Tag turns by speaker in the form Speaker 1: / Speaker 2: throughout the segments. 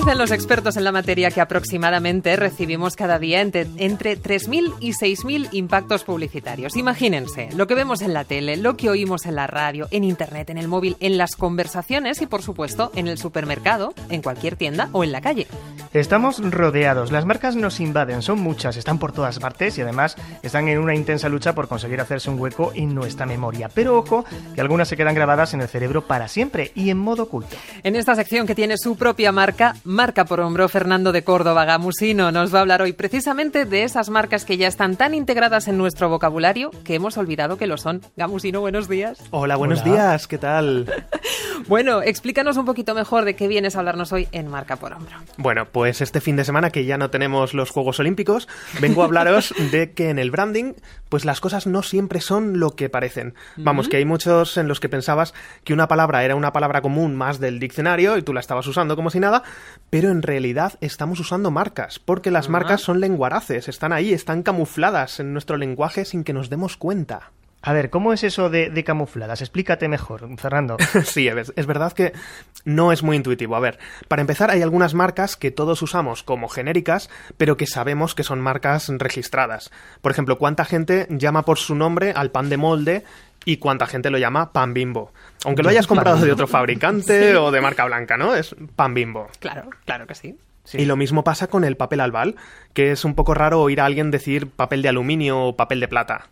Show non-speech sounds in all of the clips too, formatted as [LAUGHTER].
Speaker 1: Dicen los expertos en la materia que aproximadamente recibimos cada día entre, entre 3.000 y 6.000 impactos publicitarios. Imagínense lo que vemos en la tele, lo que oímos en la radio, en Internet, en el móvil, en las conversaciones y, por supuesto, en el supermercado, en cualquier tienda o en la calle.
Speaker 2: Estamos rodeados, las marcas nos invaden, son muchas, están por todas partes y además están en una intensa lucha por conseguir hacerse un hueco en nuestra memoria. Pero ojo, que algunas se quedan grabadas en el cerebro para siempre y en modo oculto.
Speaker 1: En esta sección que tiene su propia marca, Marca por Hombro, Fernando de Córdoba Gamusino nos va a hablar hoy precisamente de esas marcas que ya están tan integradas en nuestro vocabulario que hemos olvidado que lo son. Gamusino, buenos días.
Speaker 3: Hola, buenos días, ¿qué tal? [LAUGHS]
Speaker 1: bueno, explícanos un poquito mejor de qué vienes a hablarnos hoy en Marca por Hombro.
Speaker 3: Bueno, pues este fin de semana que ya no tenemos los Juegos Olímpicos, vengo a hablaros [LAUGHS] de que en el branding, pues las cosas no siempre son lo que parecen. Vamos, que hay muchos en los que pensabas que una palabra era una palabra común más del diccionario y tú la estabas usando como si nada, pero en realidad estamos usando marcas, porque las marcas son lenguaraces, están ahí, están camufladas en nuestro lenguaje sin que nos demos cuenta.
Speaker 2: A ver, ¿cómo es eso de, de camufladas? Explícate mejor, Fernando. [LAUGHS]
Speaker 3: sí, es, es verdad que no es muy intuitivo. A ver, para empezar, hay algunas marcas que todos usamos como genéricas, pero que sabemos que son marcas registradas. Por ejemplo, ¿cuánta gente llama por su nombre al pan de molde y cuánta gente lo llama pan bimbo. Aunque lo hayas comprado de otro [LAUGHS] fabricante o de marca blanca, ¿no? Es pan bimbo.
Speaker 1: Claro, claro que sí.
Speaker 3: Y lo mismo pasa con el papel albal, que es un poco raro oír a alguien decir papel de aluminio o papel de plata.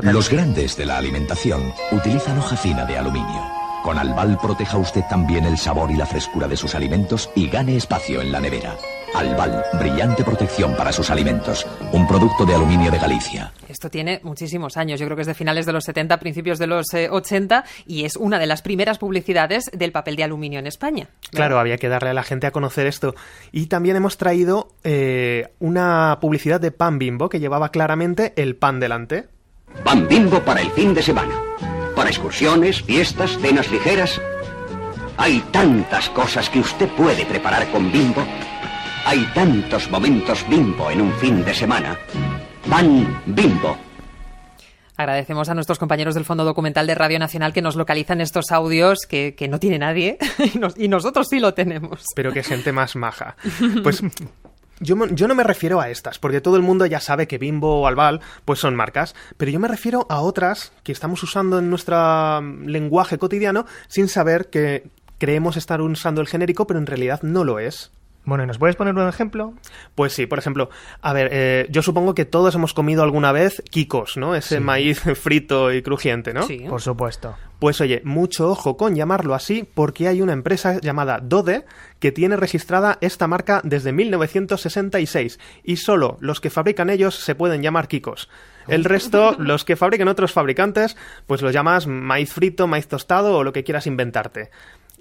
Speaker 4: Los grandes de la alimentación utilizan hoja fina de aluminio. Con Albal proteja usted también el sabor y la frescura de sus alimentos y gane espacio en la nevera. Albal, brillante protección para sus alimentos. Un producto de aluminio de Galicia.
Speaker 1: Esto tiene muchísimos años, yo creo que es de finales de los 70, principios de los eh, 80 y es una de las primeras publicidades del papel de aluminio en España.
Speaker 3: Claro, había que darle a la gente a conocer esto. Y también hemos traído eh, una publicidad de pan bimbo que llevaba claramente el pan delante.
Speaker 5: Pan bimbo para el fin de semana. Para excursiones, fiestas, cenas ligeras. Hay tantas cosas que usted puede preparar con bimbo. Hay tantos momentos bimbo en un fin de semana. Pan bimbo.
Speaker 1: Agradecemos a nuestros compañeros del Fondo Documental de Radio Nacional que nos localizan estos audios que, que no tiene nadie [LAUGHS] y, nos, y nosotros sí lo tenemos.
Speaker 3: Pero qué gente más maja. Pues [LAUGHS] yo, no me refiero a estas, porque todo el mundo ya sabe que Bimbo o Albal pues son marcas, pero yo me refiero a otras que estamos usando en nuestro lenguaje cotidiano sin saber que creemos estar usando el genérico, pero en realidad no lo es.
Speaker 2: Bueno, ¿nos puedes poner un ejemplo?
Speaker 3: Pues sí, por ejemplo, a ver, eh, yo supongo que todos hemos comido alguna vez kikos, ¿no? Ese sí. maíz [LAUGHS] frito y crujiente, ¿no?
Speaker 2: Sí. Por supuesto.
Speaker 3: Pues oye, mucho ojo con llamarlo así porque hay una empresa llamada Dode que tiene registrada esta marca desde 1966 y solo los que fabrican ellos se pueden llamar kikos. El resto, [LAUGHS] los que fabrican otros fabricantes, pues los llamas maíz frito, maíz tostado o lo que quieras inventarte.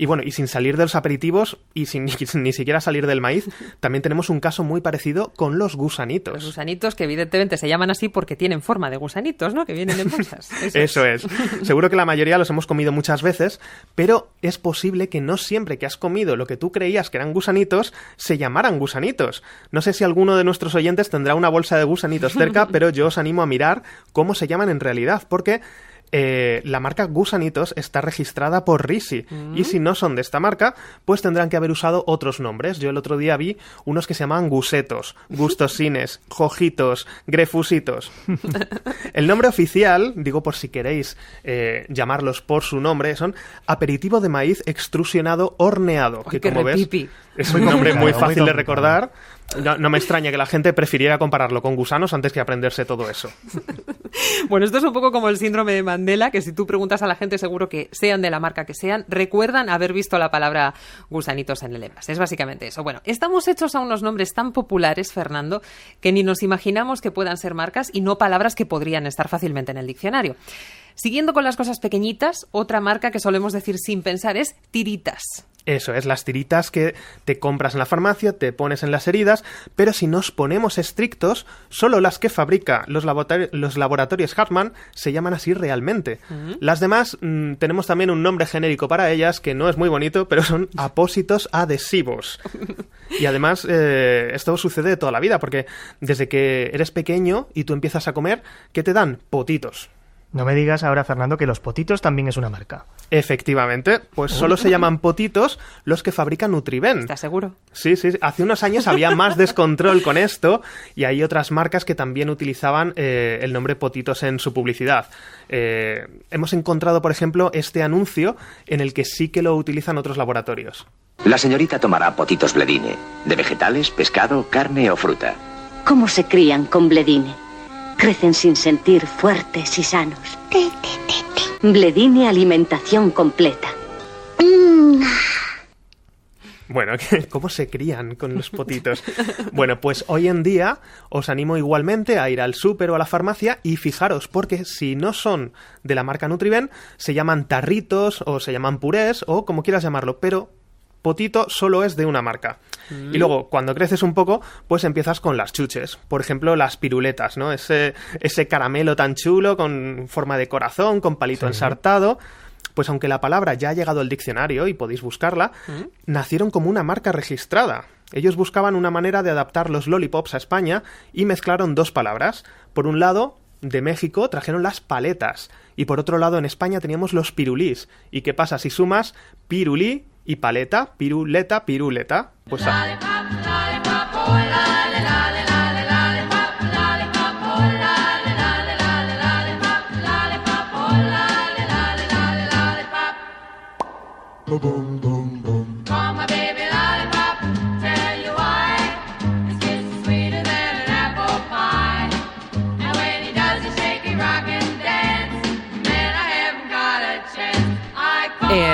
Speaker 3: Y bueno, y sin salir de los aperitivos y sin [LAUGHS] ni, ni, siquiera salir del maíz, [LAUGHS] también tenemos un caso muy parecido con los gusanitos.
Speaker 1: Los gusanitos que evidentemente se llaman así porque tienen forma de gusanitos, ¿no? Que vienen en bolsas. [LAUGHS]
Speaker 3: Eso, Eso es. Seguro que la mayoría los hemos comido muchas veces, pero es posible que no siempre que has comido lo que tú creías que eran gusanitos, se llamaran gusanitos. No sé si alguno de nuestros oyentes tendrá una bolsa de gusanitos cerca, pero yo os animo a mirar cómo se llaman en realidad, porque eh, la marca Gusanitos está registrada por Risi. Mm. Y si no son de esta marca, pues tendrán que haber usado otros nombres. Yo el otro día vi unos que se llamaban Gusetos, [LAUGHS] Gustosines, Jojitos, Grefusitos. [LAUGHS] el nombre oficial, digo por si queréis eh, llamarlos por su nombre, son aperitivo de maíz extrusionado horneado.
Speaker 1: Ay,
Speaker 3: que como ves, es un nombre muy fácil de recordar. No, no, me extraña que la gente prefiriera compararlo con gusanos antes que aprenderse todo eso. [LAUGHS] [LAUGHS]
Speaker 1: bueno, esto es un poco como el síndrome de Mandela, que si tú preguntas a la gente, seguro que sean de la marca que sean, recuerdan haber visto la palabra gusanitos en el envase. Es básicamente eso. Bueno, estamos hechos a unos nombres tan populares, Fernando, que ni nos imaginamos que puedan ser marcas y no palabras que podrían estar fácilmente en el diccionario. Siguiendo con las cosas pequeñitas, otra marca que solemos decir sin pensar es tiritas.
Speaker 3: Eso es, las tiritas que te compras en la farmacia, te pones en las heridas, pero si nos ponemos estrictos, solo las que fabrica los, laboratori- los laboratorios Hartmann se llaman así realmente. Las demás mm, tenemos también un nombre genérico para ellas que no es muy bonito, pero son [LAUGHS] apósitos adhesivos. Y además, eh, esto sucede toda la vida, porque desde que eres pequeño y tú empiezas a comer, ¿qué te dan? Potitos.
Speaker 2: No me digas ahora, Fernando, que los potitos también es una marca.
Speaker 3: Efectivamente, pues solo se llaman potitos los que fabrican Nutriben.
Speaker 1: ¿Estás seguro?
Speaker 3: Sí, sí, sí. hace unos años había más descontrol con esto y hay otras marcas que también utilizaban eh, el nombre Potitos en su publicidad. Eh, hemos encontrado, por ejemplo, este anuncio en el que sí que lo utilizan otros laboratorios.
Speaker 5: La señorita tomará potitos bledine, de vegetales, pescado, carne o fruta.
Speaker 6: ¿Cómo se crían con Bledine? Crecen sin sentir fuertes y sanos. Bledine alimentación completa.
Speaker 3: Bueno, ¿cómo se crían con los potitos? Bueno, pues hoy en día os animo igualmente a ir al súper o a la farmacia y fijaros, porque si no son de la marca Nutriben, se llaman tarritos o se llaman purés o como quieras llamarlo, pero potito solo es de una marca. Y luego, cuando creces un poco, pues empiezas con las chuches. Por ejemplo, las piruletas, ¿no? Ese, ese caramelo tan chulo con forma de corazón, con palito ensartado. Pues aunque la palabra ya ha llegado al diccionario y podéis buscarla, nacieron como una marca registrada. Ellos buscaban una manera de adaptar los lollipops a España y mezclaron dos palabras. Por un lado, de México trajeron las paletas y por otro lado en España teníamos los pirulís. ¿Y qué pasa si sumas pirulí y paleta, piruleta, piruleta? Pues ah,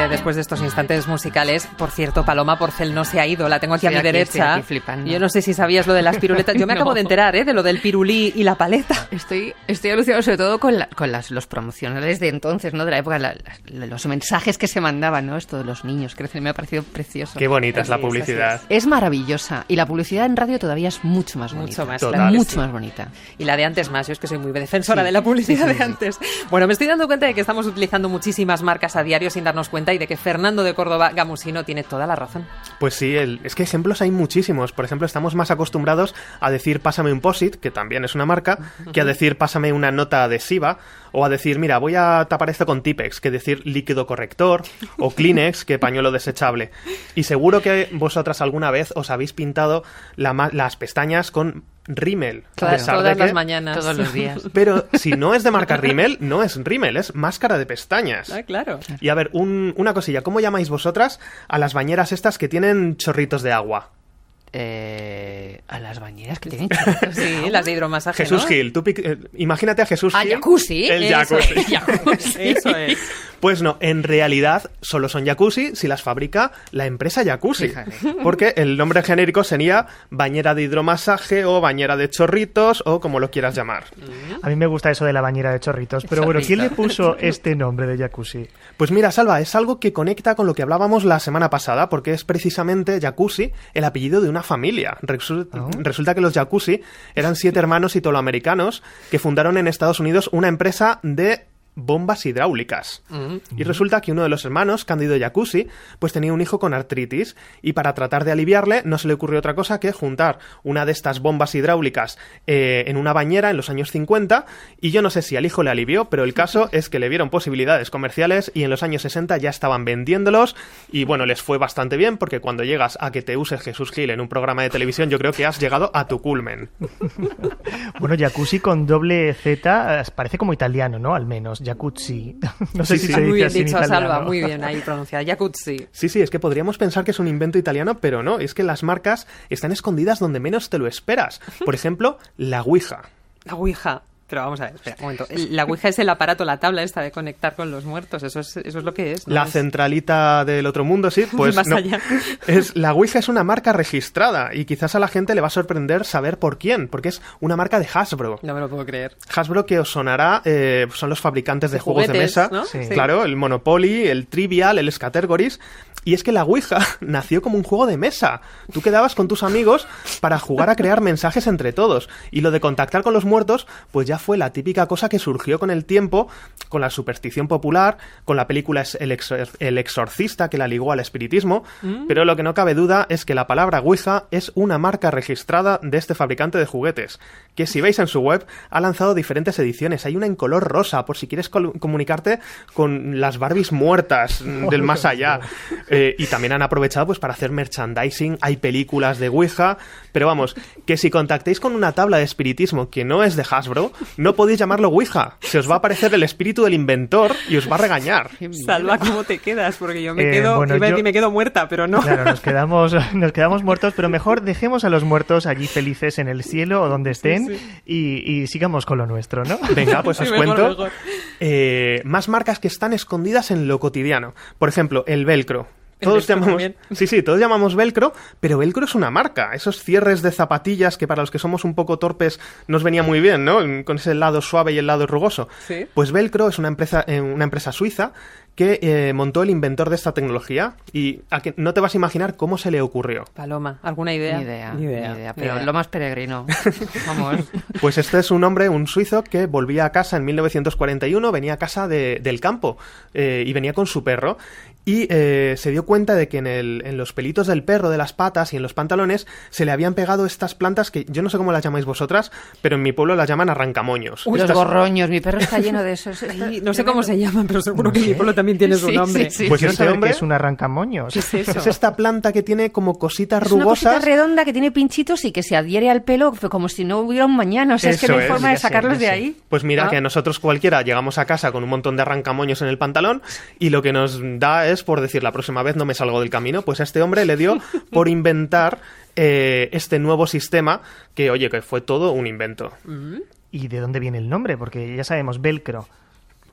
Speaker 1: Eh, después de estos instantes musicales, por cierto, Paloma Porcel no se ha ido, la tengo aquí a mi
Speaker 7: aquí,
Speaker 1: derecha.
Speaker 7: estoy aquí flipando.
Speaker 1: Yo no sé si sabías lo de las piruletas. Yo me [LAUGHS]
Speaker 7: No.
Speaker 1: acabo de enterar, ¿eh? De lo del pirulí y la paleta.
Speaker 7: Estoy, estoy alucinado sobre todo con, la- con las, los promocionales de entonces, ¿no? De la época, la- la- los mensajes que se mandaban, ¿no? Esto de los niños crecen, me ha parecido precioso.
Speaker 3: qué bonita es la
Speaker 1: es,
Speaker 3: publicidad.
Speaker 7: Es maravillosa y la publicidad en radio todavía es mucho más
Speaker 1: Mucho
Speaker 7: bonita.
Speaker 1: más,
Speaker 3: Total.
Speaker 1: claro que
Speaker 7: mucho
Speaker 1: sí.
Speaker 7: más bonita.
Speaker 1: Y la de antes más, yo es que soy muy defensora
Speaker 7: Sí,
Speaker 1: de la publicidad
Speaker 7: sí, sí,
Speaker 1: de
Speaker 7: sí.
Speaker 1: antes. Bueno, me estoy dando cuenta de que estamos utilizando muchísimas marcas a diario sin darnos cuenta y de que Fernando de Córdoba Gamusino tiene toda la razón.
Speaker 3: Pues sí, el- es que ejemplos hay muchísimos. Por ejemplo, estamos más acostumbrados a decir pásame un POSIT, que también es una marca, que a decir pásame una nota adhesiva, o a decir, mira, voy a tapar esto con Tipex, que decir líquido corrector, o [LAUGHS] Kleenex, que pañuelo desechable. Y seguro que vosotras alguna vez os habéis pintado la las pestañas con rímel. a
Speaker 1: Todas, las
Speaker 3: que-
Speaker 1: mañanas.
Speaker 7: Todos los días. [LAUGHS]
Speaker 3: Pero si no es de marca rímel, no es rímel, es máscara de pestañas.
Speaker 1: Ah, claro.
Speaker 3: Y a ver, un- una cosilla, ¿cómo llamáis vosotras a las bañeras estas que tienen chorritos de agua?
Speaker 7: Eh, a las bañeras que tienen [LAUGHS] chorritos de
Speaker 1: Sí, las de hidromasaje,
Speaker 3: Jesús
Speaker 1: ¿no?
Speaker 3: Gil, tú eh, imagínate a Jesús
Speaker 7: Ah,
Speaker 3: Gil.
Speaker 7: jacuzzi.
Speaker 3: El
Speaker 7: Eso
Speaker 3: jacuzzi.
Speaker 7: es, jacuzzi.
Speaker 1: Eso es.
Speaker 3: Pues no, en realidad solo son jacuzzi si las fabrica la empresa jacuzzi. [LAUGHS] Porque el nombre genérico sería bañera de hidromasaje o bañera de chorritos o como lo quieras llamar.
Speaker 2: A mí me gusta eso de la bañera de chorritos, pero bueno, ¿quién le puso este nombre de jacuzzi?
Speaker 3: Pues mira, Salva, es algo que conecta con lo que hablábamos la semana pasada, porque es precisamente Jacuzzi el apellido de una familia.
Speaker 2: Ah.
Speaker 3: Resulta que los Jacuzzi eran siete hermanos italoamericanos que fundaron en Estados Unidos una empresa de bombas hidráulicas. Y resulta que uno de los hermanos, Cándido Jacuzzi, pues tenía un hijo con artritis y para tratar de aliviarle no se le ocurrió otra cosa que juntar una de estas bombas hidráulicas eh, en una bañera en los años 50 y yo no sé si al hijo le alivió, pero el caso [LAUGHS] es que le vieron posibilidades comerciales y en los años 60 ya estaban vendiéndolos y bueno, les fue bastante bien porque cuando llegas a que te use Jesús Gil en un programa de televisión yo creo que has llegado a tu culmen. [LAUGHS]
Speaker 2: Bueno, jacuzzi con doble Z eh, parece como italiano, ¿no? Al menos, jacuzzi. [LAUGHS] No sé
Speaker 3: Sí,
Speaker 2: si
Speaker 3: sí.
Speaker 2: se dice
Speaker 1: Muy bien
Speaker 2: así
Speaker 1: dicho,
Speaker 2: italiano.
Speaker 1: Salva, muy bien ahí pronunciada. Jacuzzi.
Speaker 3: Sí, sí, es que podríamos pensar que es un invento italiano, pero no, es que las marcas están escondidas donde menos te lo esperas. Por ejemplo, la Ouija.
Speaker 1: La Ouija. Pero vamos a ver, espera, un momento. La Ouija es el aparato, la tabla esta de conectar con los muertos. Eso es, eso es lo que es. ¿no?
Speaker 3: La
Speaker 1: Es-
Speaker 3: centralita del otro mundo, sí, [LAUGHS] pues
Speaker 1: Más
Speaker 3: no.
Speaker 1: allá.
Speaker 3: Es, la Ouija es una marca registrada y quizás a la gente le va a sorprender saber por quién, porque es una marca de Hasbro.
Speaker 1: No me lo puedo creer.
Speaker 3: Hasbro que os sonará, eh, son los fabricantes de,
Speaker 1: De
Speaker 3: juegos de mesa.
Speaker 1: ¿no?
Speaker 2: Sí.
Speaker 3: Claro, el Monopoly, el Trivial, el Scattergories. Y es que la Ouija [LAUGHS] nació como un juego de mesa. Tú quedabas con tus amigos para jugar a crear mensajes entre todos. Y lo de contactar con los muertos, pues ya fue la típica cosa que surgió con el tiempo, con la superstición popular, con la película El, Exor- El Exorcista, que la ligó al espiritismo. Pero lo que no cabe duda es que la palabra Ouija es una marca registrada de este fabricante de juguetes, que si veis en su web ha lanzado diferentes ediciones. Hay una en color rosa, por si quieres comunicarte con las Barbies muertas mm, [LAUGHS] del más allá. Eh, y también han aprovechado pues para hacer merchandising, hay películas de Ouija, pero vamos, que si contactéis con una tabla de espiritismo que no es de Hasbro, no podéis llamarlo Ouija. Se os va a aparecer el espíritu del inventor y os va a regañar.
Speaker 1: Salva, ¿cómo te quedas? Porque yo me
Speaker 2: Eh,
Speaker 1: quedo,
Speaker 2: bueno,
Speaker 1: iba a
Speaker 2: yo-
Speaker 1: decir, me quedo muerta, pero no.
Speaker 2: Claro, nos [LAUGHS] quedamos, nos quedamos muertos, pero mejor dejemos a los muertos allí felices en el cielo o donde estén Y, y sigamos con lo nuestro, ¿no?
Speaker 3: Venga, pues [LAUGHS] os
Speaker 1: Mejor,
Speaker 3: cuento.
Speaker 1: mejor.
Speaker 3: eh, más marcas que están escondidas en lo cotidiano. Por ejemplo, el velcro. Todos llamamos,
Speaker 1: también. [LAUGHS]
Speaker 3: sí, sí, todos llamamos velcro, pero velcro es una marca. Esos cierres de zapatillas que para los que somos un poco torpes nos venía muy bien, ¿no? Con ese lado suave y el lado rugoso.
Speaker 1: Sí.
Speaker 3: Pues velcro es una empresa, eh, una empresa suiza que eh, montó el inventor de esta tecnología y a que no te vas a imaginar cómo se le ocurrió.
Speaker 1: Paloma, ¿alguna idea?
Speaker 7: Ni idea,
Speaker 1: Ni
Speaker 7: ni
Speaker 1: idea,
Speaker 7: idea,
Speaker 1: ni
Speaker 7: pero
Speaker 1: idea.
Speaker 7: lo más peregrino. [LAUGHS] Vamos.
Speaker 3: Pues este es un hombre, un suizo, que volvía a casa en 1941, venía a casa de- del campo eh, y venía con su perro. Y eh, se dio cuenta de que en, el- en los pelitos del perro, de las patas y en los pantalones se le habían pegado estas plantas que yo no sé cómo las llamáis vosotras, pero en mi pueblo las llaman arrancamoños.
Speaker 7: Los
Speaker 3: Estas-
Speaker 7: gorroños, mi perro está [LAUGHS] lleno de esos.
Speaker 1: Sí, no sé cómo se llaman, pero seguro que mi pueblo también tiene su
Speaker 7: Sí,
Speaker 1: nombre.
Speaker 7: sí, sí.
Speaker 3: Pues este hombre
Speaker 2: que es un arrancamoños.
Speaker 1: ¿Qué es eso?
Speaker 3: es esta planta que tiene como cositas
Speaker 7: Es una cosita
Speaker 3: rugosas.
Speaker 7: redonda que tiene pinchitos y que se adhiere al pelo como si no hubiera un mañana. O sea, es que no hay forma de sacarlos de ahí.
Speaker 3: Pues mira
Speaker 1: Ah.
Speaker 3: que nosotros cualquiera llegamos a casa con un montón de arrancamoños en el pantalón y lo que nos da es por decir la próxima vez no me salgo del camino. Pues a este hombre le dio [LAUGHS] por inventar eh, este nuevo sistema que, oye, que fue todo un invento.
Speaker 2: ¿Y de dónde viene el nombre? Porque ya sabemos, velcro.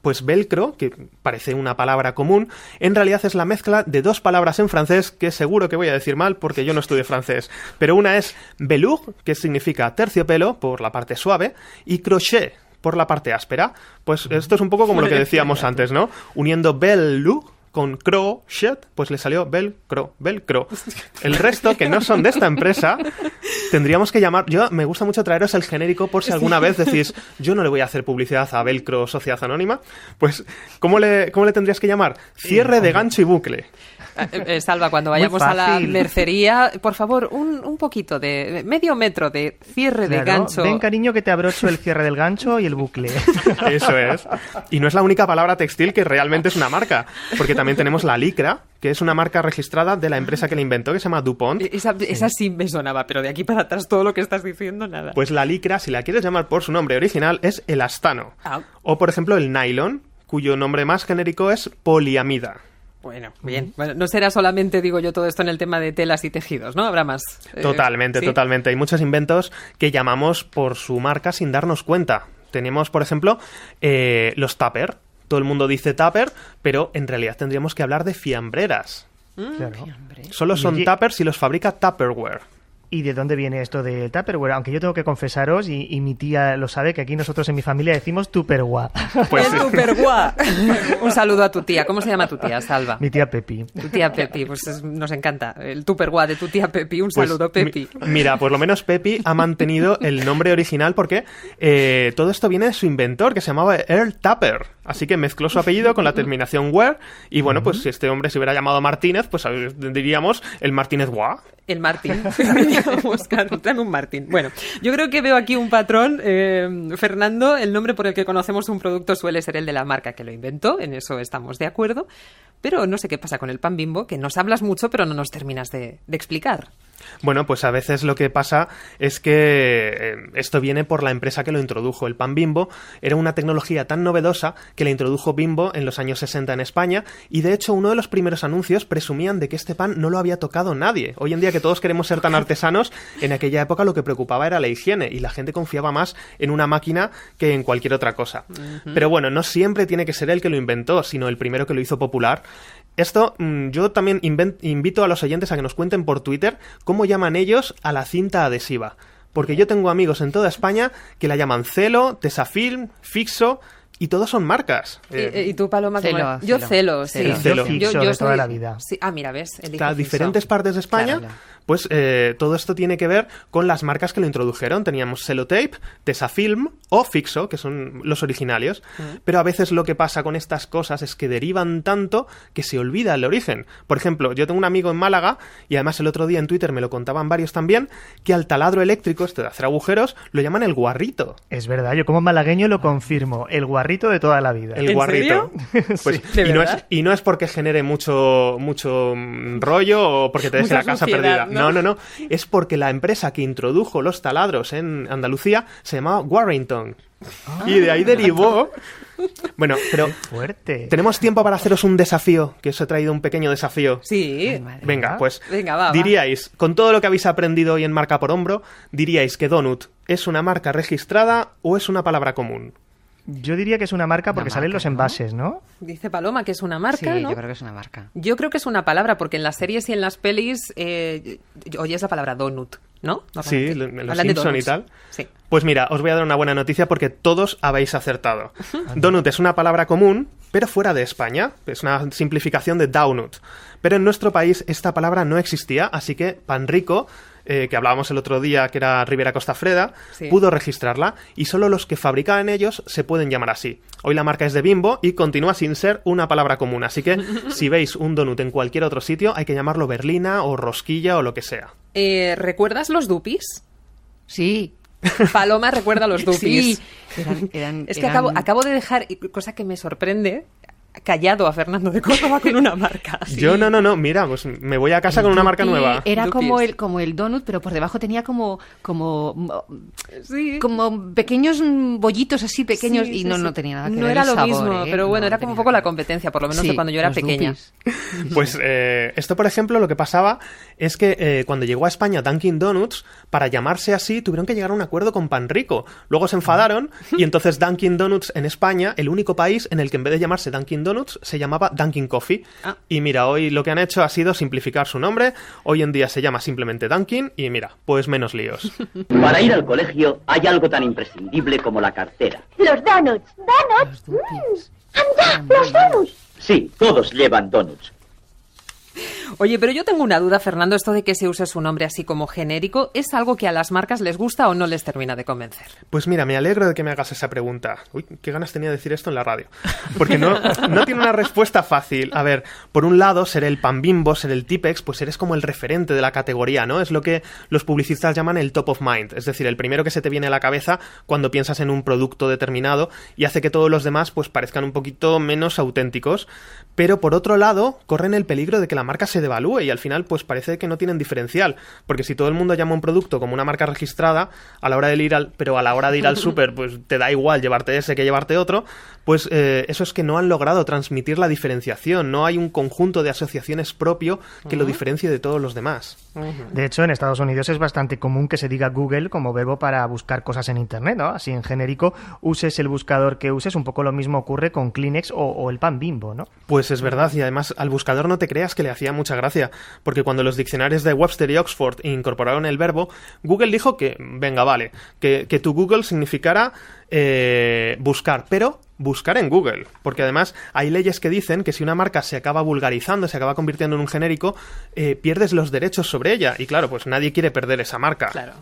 Speaker 3: Pues velcro, que parece una palabra común, en realidad es la mezcla de dos palabras en francés que seguro que voy a decir mal porque yo no estudié francés. Pero una es velours, que significa terciopelo por la parte suave, y crochet por la parte áspera. Pues esto es un poco como lo que decíamos antes, ¿no? Uniendo velours con crochet, pues le salió velcro, velcro. El resto, que no son de esta empresa, tendríamos que llamar. Yo me gusta mucho traeros el genérico por si alguna vez decís, yo no le voy a hacer publicidad a Velcro Sociedad Anónima. Pues, ¿cómo le, cómo le tendrías que llamar? Cierre de gancho y bucle.
Speaker 1: Eh, Salva, cuando vayamos a la mercería, por favor, un, un poquito de medio metro de cierre de gancho.
Speaker 2: Ven, cariño, que te abrocho el cierre del gancho y el bucle. [LAUGHS]
Speaker 3: Eso es. Y no es la única palabra textil que realmente es una marca, porque también tenemos la licra, que es una marca registrada de la empresa que la inventó, que se llama DuPont.
Speaker 1: Esa, esa sí me sonaba, pero de aquí para atrás todo lo que estás diciendo, nada.
Speaker 3: Pues la licra, si la quieres llamar por su nombre original, es elastano.
Speaker 1: Ah.
Speaker 3: O, por ejemplo, el nylon, cuyo nombre más genérico es poliamida.
Speaker 1: Bueno, bien. Bueno, no será solamente, digo yo, todo esto en el tema de telas y tejidos, ¿no? Habrá más. eh,
Speaker 3: Totalmente,
Speaker 1: ¿sí?
Speaker 3: totalmente. Hay muchos inventos que llamamos por su marca sin darnos cuenta. Tenemos, por ejemplo, eh, los tupper. Todo el mundo dice tupper, pero en realidad tendríamos que hablar de fiambreras.
Speaker 2: Claro.
Speaker 3: Solo
Speaker 2: Y
Speaker 3: son tuppers si los fabrica Tupperware.
Speaker 2: ¿Y de dónde viene esto del Tupperware? Aunque yo tengo que confesaros, y, y mi tía lo sabe, que aquí nosotros en mi familia decimos Tupperware. [LAUGHS]
Speaker 3: Pues
Speaker 1: el Tupperware. [LAUGHS] Un saludo a tu tía. ¿Cómo se llama tu tía, Salva?
Speaker 2: mi tía Pepi.
Speaker 1: Tu tía Pepi, pues es- nos encanta. El Tupperware de tu tía Pepi. Un
Speaker 3: Pues,
Speaker 1: saludo, Pepi.
Speaker 3: mi- mira, por lo menos Pepi ha mantenido el nombre original porque eh, todo esto viene de su inventor que se llamaba Earl Tupper. Así que mezcló su apellido con la terminación Ware. Y bueno, pues si este hombre se hubiera llamado Martínez, pues eh, diríamos el Martínez Wa.
Speaker 1: El Martín. [LAUGHS] [LAUGHS] Claro, tráeme un Martín. Bueno, yo creo que veo aquí un patrón. eh, Fernando, el nombre por el que conocemos un producto suele ser el de la marca que lo inventó, en eso estamos de acuerdo. Pero no sé qué pasa con el pan bimbo, que nos hablas mucho, pero no nos terminas de explicar.
Speaker 3: Bueno, pues a veces lo que pasa es que eh, esto viene por la empresa que lo introdujo. El pan bimbo era una tecnología tan novedosa que la introdujo Bimbo en los años 60 en España y de hecho uno de los primeros anuncios presumían de que este pan no lo había tocado nadie. Hoy en día que todos queremos ser tan [LAUGHS] artesanos, en aquella época lo que preocupaba era la higiene y la gente confiaba más en una máquina que en cualquier otra cosa. Pero bueno, no siempre tiene que ser el que lo inventó, sino el primero que lo hizo popular. Esto, mm, yo también invito a los oyentes a que nos cuenten por Twitter cómo llaman ellos a la cinta adhesiva. Porque yo tengo amigos en toda España que la llaman Celo, Tesafilm, Fixo, y todos son marcas.
Speaker 1: ¿Y,
Speaker 3: Eh,
Speaker 1: y tú, Paloma?
Speaker 7: Celo?
Speaker 1: Yo
Speaker 7: celo.
Speaker 1: celo, sí.
Speaker 7: Celo.
Speaker 3: Celo.
Speaker 1: Yo,
Speaker 2: Fixo
Speaker 1: yo estoy-
Speaker 2: toda la vida.
Speaker 1: Sí. Ah, mira, ves. Fixo.
Speaker 3: diferentes partes de España,
Speaker 7: Claro.
Speaker 3: pues eh, todo esto tiene que ver con las marcas que lo introdujeron. Teníamos Celotape, Tesafilm o Fixo, que son los originarios. Pero a veces lo que pasa con estas cosas es que derivan tanto que se olvida el origen. Por ejemplo, yo tengo un amigo en Málaga, y además el otro día en Twitter me lo contaban varios también, que al taladro eléctrico, este de hacer agujeros, lo llaman el guarrito.
Speaker 2: Es verdad, yo como malagueño lo confirmo. El guarrito de toda la vida.
Speaker 3: El
Speaker 1: ¿En
Speaker 3: guarrito.
Speaker 1: serio? [LAUGHS]
Speaker 3: Pues,
Speaker 1: ¿De
Speaker 3: y, no es,
Speaker 1: verdad?
Speaker 3: y no es porque genere mucho, mucho mm, rollo o porque te deje
Speaker 1: Mucha
Speaker 3: la casa
Speaker 1: suciedad,
Speaker 3: perdida.
Speaker 1: ¿no?
Speaker 3: ¿no? no, no. Es porque la empresa que introdujo los taladros en Andalucía se llamaba Warrington. Y de ahí derivó. Bueno, pero
Speaker 2: Fuerte.
Speaker 3: tenemos tiempo para haceros un desafío, que os he traído un pequeño desafío.
Speaker 1: Sí.
Speaker 3: Venga, pues
Speaker 1: Venga, va, va.
Speaker 3: diríais, con todo lo que habéis aprendido hoy en Marca por Hombro, diríais que Donut es una marca registrada o es una palabra común.
Speaker 2: Yo diría que es una marca porque
Speaker 7: Una
Speaker 2: salen los envases, ¿no?
Speaker 1: Dice Paloma que es una marca,
Speaker 7: Sí,
Speaker 1: ¿no?
Speaker 7: yo creo que es una marca.
Speaker 1: Yo creo que es una palabra, porque en las series y en las pelis eh, oyes la palabra donut, ¿no?
Speaker 3: Sí, en los
Speaker 1: Hablan de
Speaker 3: Simpson y tal.
Speaker 1: Sí.
Speaker 3: Pues mira, os voy a dar una buena noticia porque todos habéis acertado. [LAUGHS] Donut es una palabra común, pero fuera de España. Es una simplificación de downut. Pero en nuestro país esta palabra no existía, así que pan rico, eh, que hablábamos el otro día que era Rivera Costafreda,
Speaker 1: Sí.
Speaker 3: pudo registrarla y solo los que fabricaban ellos se pueden llamar así. Hoy la marca es de Bimbo y continúa sin ser una palabra común, así que [LAUGHS] si veis un donut en cualquier otro sitio hay que llamarlo berlina o rosquilla o lo que sea.
Speaker 1: Eh, ¿Recuerdas los dupis?
Speaker 7: Sí. [LAUGHS]
Speaker 1: Paloma recuerda los dupis.
Speaker 7: Sí. Eran- eran-
Speaker 1: Es que
Speaker 7: eran-
Speaker 1: acabo, acabo de dejar, cosa que me sorprende, callado a Fernando de Córdoba con una marca.
Speaker 3: Yo no, no, no, mira, pues me voy a casa con una marca nueva.
Speaker 7: Era como el, como el donut, pero por debajo tenía como, como,
Speaker 1: Sí.
Speaker 7: como pequeños mm, bollitos así pequeños
Speaker 1: Sí,
Speaker 7: y
Speaker 1: sí,
Speaker 7: no,
Speaker 1: sí.
Speaker 7: no tenía nada que
Speaker 1: No
Speaker 7: ver
Speaker 1: era
Speaker 7: el
Speaker 1: lo
Speaker 7: sabor,
Speaker 1: mismo,
Speaker 7: ¿eh?
Speaker 1: pero bueno,
Speaker 7: No,
Speaker 1: era
Speaker 7: no
Speaker 1: como un poco la competencia, por lo menos
Speaker 7: Sí,
Speaker 1: de cuando yo era pequeña.
Speaker 7: dupis.
Speaker 3: Pues eh, esto, por ejemplo, lo que pasaba es que eh, cuando llegó a España Dunkin' Donuts, para llamarse así, tuvieron que llegar a un acuerdo con Pan Rico. Luego se enfadaron [LAUGHS] y entonces Dunkin' Donuts en España, el único país en el que en vez de llamarse Dunkin' Donuts, se llamaba Dunkin' Coffee.
Speaker 1: Ah.
Speaker 3: Y mira, hoy lo que han hecho ha sido simplificar su nombre. Hoy en día se llama simplemente Dunkin' y mira, pues menos líos. [LAUGHS]
Speaker 5: Para ir al colegio hay algo tan imprescindible como la cartera.
Speaker 8: Los donuts. ¿Donuts?
Speaker 7: dupis.
Speaker 8: Mm. ¡Anda! ¡Los donuts!
Speaker 5: Sí, todos llevan donuts.
Speaker 1: Oye, pero yo tengo una duda, Fernando, esto de que se use su nombre así como genérico, ¿es algo que a las marcas les gusta o no les termina de convencer?
Speaker 3: Pues mira, me alegro de que me hagas esa pregunta. Uy, qué ganas tenía de decir esto en la radio. Porque no, no tiene una respuesta fácil. A ver, por un lado, ser el pan bimbo, ser el Tipex, pues eres como el referente de la categoría, ¿no? Es lo que los publicistas llaman el top of mind. Es decir, el primero que se te viene a la cabeza cuando piensas en un producto determinado y hace que todos los demás pues parezcan un poquito menos auténticos. Pero por otro lado, corren el peligro de que la marca se devalúe y al final pues parece que no tienen diferencial. Porque si todo el mundo llama un producto como una marca registrada, a la hora de ir al, pero a la hora de ir al [LAUGHS] súper, pues te da igual llevarte ese que llevarte otro, pues eh, eso es que no han logrado transmitir la diferenciación. No hay un conjunto de asociaciones propio que lo diferencie de todos los demás.
Speaker 2: De hecho, en Estados Unidos es bastante común que se diga Google como verbo para buscar cosas en Internet, ¿no? Así en genérico, uses el buscador que uses, un poco lo mismo ocurre con Kleenex o, o el pan bimbo, ¿no?
Speaker 3: Pues es verdad, y además al buscador no te creas que le hacía mucha gracia, porque cuando los diccionarios de Webster y Oxford incorporaron el verbo, Google dijo que, venga, vale, que, que tu Google significara eh, buscar, pero buscar en Google, porque además hay leyes que dicen que si una marca se acaba vulgarizando, se acaba convirtiendo en un genérico, eh, pierdes los derechos sobre ella, y claro, pues nadie quiere perder esa marca.
Speaker 1: Claro.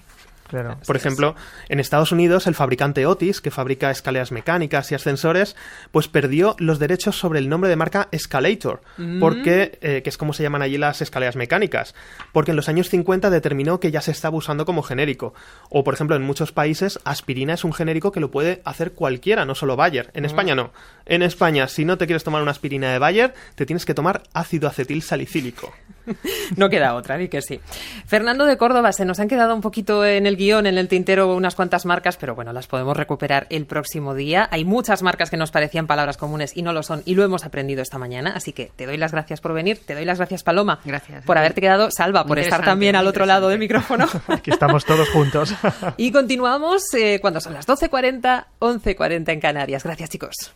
Speaker 2: Claro.
Speaker 3: Por ejemplo, en Estados Unidos el fabricante Otis, que fabrica escaleras mecánicas y ascensores, pues perdió los derechos sobre el nombre de marca Escalator, porque eh, que es como se llaman allí las escaleras mecánicas, porque en los años 50 determinó que ya se estaba usando como genérico. O por ejemplo, en muchos países aspirina es un genérico que lo puede hacer cualquiera, no solo Bayer. En España no. En España, si no te quieres tomar una aspirina de Bayer, te tienes que tomar ácido acetil salicílico. [LAUGHS]
Speaker 1: No queda otra, di que sí. Fernando de Córdoba, se nos han quedado un poquito en el guion, en el tintero, unas cuantas marcas, pero bueno, las podemos recuperar el próximo día. Hay muchas marcas que nos parecían palabras comunes y no lo son, y lo hemos aprendido esta mañana. Así que te doy las gracias por venir, te doy las gracias, Paloma.
Speaker 7: Gracias.
Speaker 1: Por haberte quedado, Salva, por estar también al otro lado del micrófono. [LAUGHS]
Speaker 2: Aquí estamos todos juntos. [LAUGHS]
Speaker 1: y continuamos eh, cuando son las 12.40, 11.40 en Canarias. Gracias, chicos.